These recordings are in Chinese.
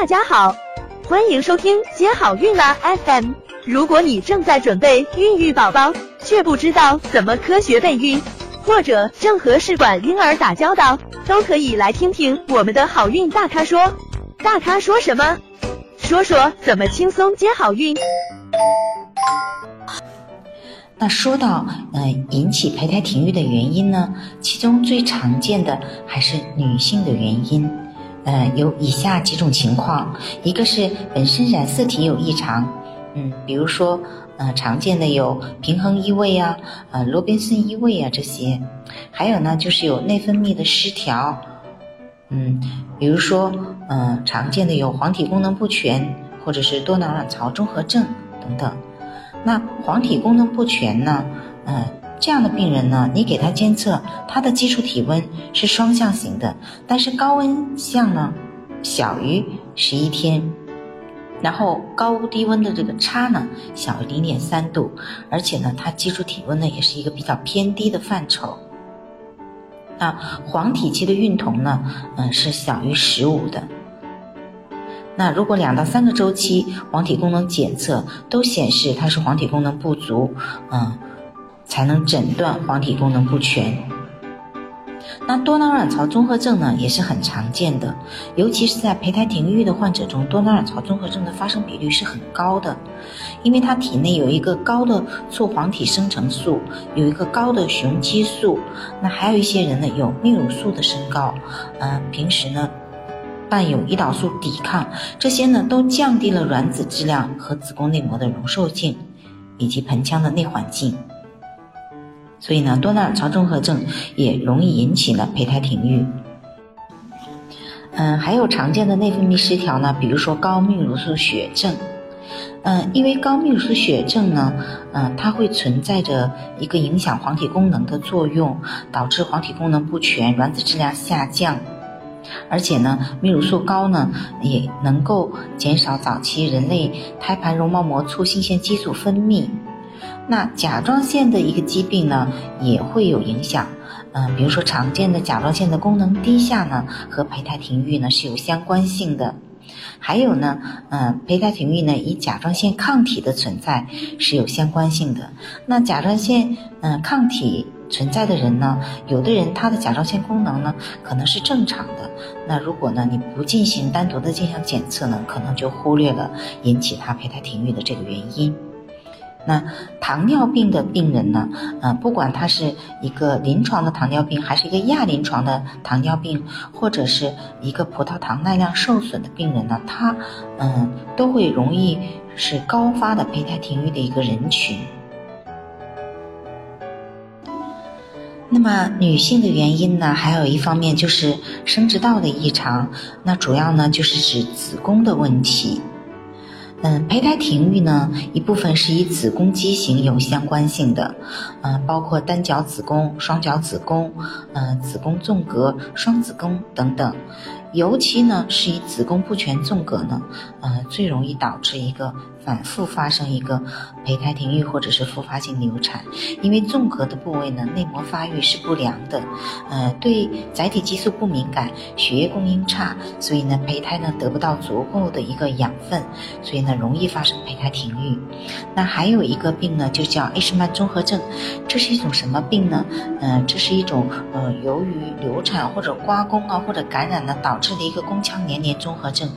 大家好，欢迎收听接好运啦 FM。如果你正在准备孕育宝宝，却不知道怎么科学备孕，或者正和试管婴儿打交道，都可以来听听我们的好运大咖说。大咖说什么？说说怎么轻松接好运。那说到呃引起胚胎停育的原因呢，其中最常见的还是女性的原因，呃有以下几种情况，一个是本身染色体有异常，嗯，比如说呃常见的有平衡异位啊，呃罗宾森异位啊这些，还有呢就是有内分泌的失调，嗯，比如说呃常见的有黄体功能不全或者是多囊卵巢综合症等等。那黄体功能不全呢？嗯，这样的病人呢，你给他监测，他的基础体温是双向型的，但是高温项呢小于十一天，然后高低温的这个差呢小于零点三度，而且呢，他基础体温呢也是一个比较偏低的范畴。那黄体期的孕酮呢，嗯，是小于十五的。那如果两到三个周期黄体功能检测都显示它是黄体功能不足，嗯，才能诊断黄体功能不全。那多囊卵巢综合症呢也是很常见的，尤其是在胚胎停育的患者中，多囊卵巢综合症的发生比率是很高的，因为它体内有一个高的促黄体生成素，有一个高的雄激素，那还有一些人呢有泌乳素的升高，嗯，平时呢。伴有胰岛素抵抗，这些呢都降低了卵子质量和子宫内膜的容受性，以及盆腔的内环境。所以呢，多囊卵巢综合症也容易引起呢胚胎停育。嗯，还有常见的内分泌失调呢，比如说高泌乳素血症。嗯，因为高泌乳素血症呢，嗯，它会存在着一个影响黄体功能的作用，导致黄体功能不全，卵子质量下降。而且呢，泌乳素高呢，也能够减少早期人类胎盘绒毛膜促性腺激素分泌。那甲状腺的一个疾病呢，也会有影响。嗯，比如说常见的甲状腺的功能低下呢，和胚胎停育呢是有相关性的。还有呢，嗯，胚胎停育呢，与甲状腺抗体的存在是有相关性的。那甲状腺嗯抗体。存在的人呢，有的人他的甲状腺功能呢可能是正常的，那如果呢你不进行单独的镜像检测呢，可能就忽略了引起他胚胎停育的这个原因。那糖尿病的病人呢，呃，不管他是一个临床的糖尿病，还是一个亚临床的糖尿病，或者是一个葡萄糖耐量受损的病人呢，他嗯都会容易是高发的胚胎停育的一个人群。那么女性的原因呢，还有一方面就是生殖道的异常，那主要呢就是指子宫的问题。嗯，胚胎停育呢，一部分是与子宫畸形有相关性的，嗯，包括单角子宫、双角子宫、嗯，子宫纵隔、双子宫等等。尤其呢，是以子宫不全纵隔呢，呃，最容易导致一个反复发生一个胚胎停育或者是复发性流产，因为纵隔的部位呢，内膜发育是不良的，呃，对载体激素不敏感，血液供应差，所以呢，胚胎呢得不到足够的一个养分，所以呢，容易发生胚胎停育。那还有一个病呢，就叫艾什曼综合症，这是一种什么病呢？嗯，这是一种呃，由于流产或者刮宫啊或者感染呢导导致的一个宫腔黏连综合症，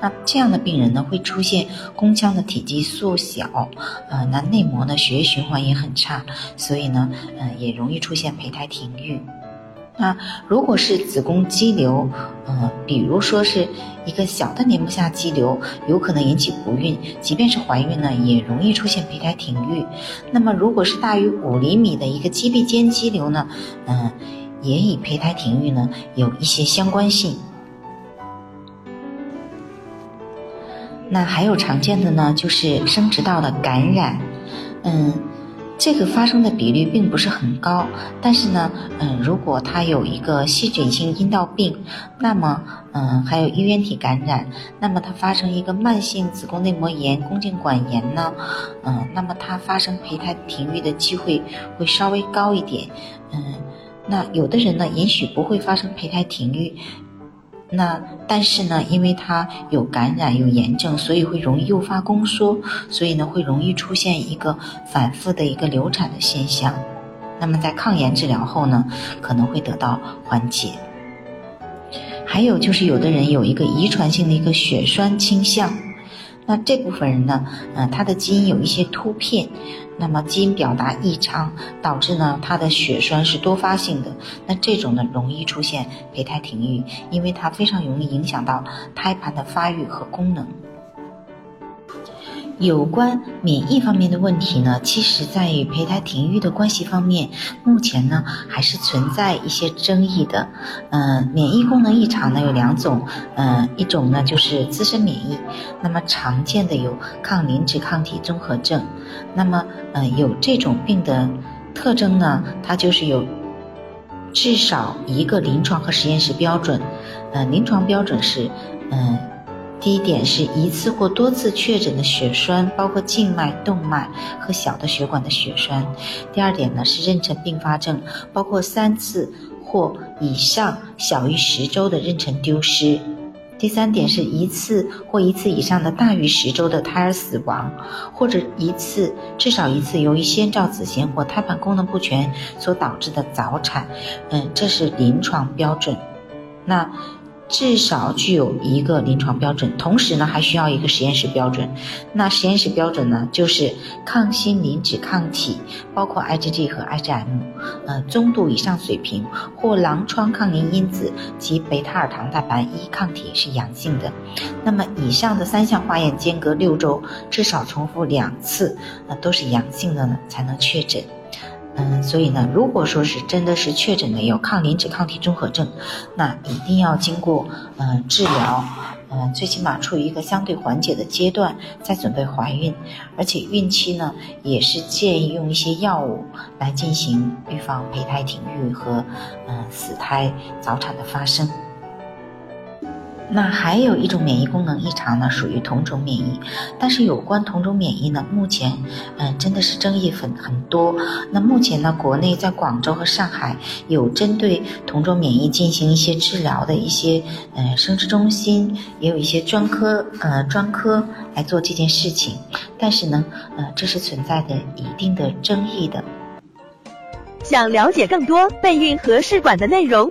那这样的病人呢，会出现宫腔的体积缩小，呃，那内膜呢血液循环也很差，所以呢，呃，也容易出现胚胎停育。那如果是子宫肌瘤，呃，比如说是一个小的黏膜下肌瘤，有可能引起不孕，即便是怀孕呢，也容易出现胚胎停育。那么如果是大于五厘米的一个肌壁间肌瘤呢，嗯，也与胚胎停育呢有一些相关性。那还有常见的呢，就是生殖道的感染，嗯，这个发生的比率并不是很高，但是呢，嗯，如果它有一个细菌性阴道病，那么，嗯，还有衣原体感染，那么它发生一个慢性子宫内膜炎、宫颈管炎呢，嗯，那么它发生胚胎停育的机会会稍微高一点，嗯，那有的人呢，也许不会发生胚胎停育。那但是呢，因为它有感染有炎症，所以会容易诱发宫缩，所以呢会容易出现一个反复的一个流产的现象。那么在抗炎治疗后呢，可能会得到缓解。还有就是有的人有一个遗传性的一个血栓倾向，那这部分人呢，嗯，他的基因有一些突变，那么基因表达异常，导致呢他的血栓是多发性的，那这种呢容易出现胚胎停育，因为它非常容易影响到胎盘的发育和功能。有关免疫方面的问题呢，其实在与胚胎停育的关系方面，目前呢还是存在一些争议的。嗯，免疫功能异常呢有两种，嗯，一种呢就是自身免疫，那么常见的有抗磷脂抗体综合症。那么，嗯，有这种病的特征呢，它就是有至少一个临床和实验室标准。嗯，临床标准是，嗯。第一点是一次或多次确诊的血栓，包括静脉、动脉和小的血管的血栓。第二点呢是妊娠并发症，包括三次或以上小于十周的妊娠丢失。第三点是一次或一次以上的大于十周的胎儿死亡，或者一次至少一次由于先兆子痫或胎盘功能不全所导致的早产。嗯，这是临床标准。那。至少具有一个临床标准，同时呢还需要一个实验室标准。那实验室标准呢，就是抗心磷脂抗体，包括 IgG 和 IgM，呃，中度以上水平或狼疮抗原因子及贝塔尔糖蛋白一抗体是阳性的。那么以上的三项化验间隔六周，至少重复两次，那都是阳性的呢，才能确诊。嗯，所以呢，如果说是真的是确诊的有抗磷脂抗体综合症，那一定要经过嗯治疗，嗯，最起码处于一个相对缓解的阶段，再准备怀孕，而且孕期呢也是建议用一些药物来进行预防胚胎停育和嗯死胎早产的发生。那还有一种免疫功能异常呢，属于同种免疫。但是有关同种免疫呢，目前嗯真的是争议很很多。那目前呢，国内在广州和上海有针对同种免疫进行一些治疗的一些嗯生殖中心，也有一些专科呃专科来做这件事情。但是呢，呃这是存在的一定的争议的。想了解更多备孕和试管的内容。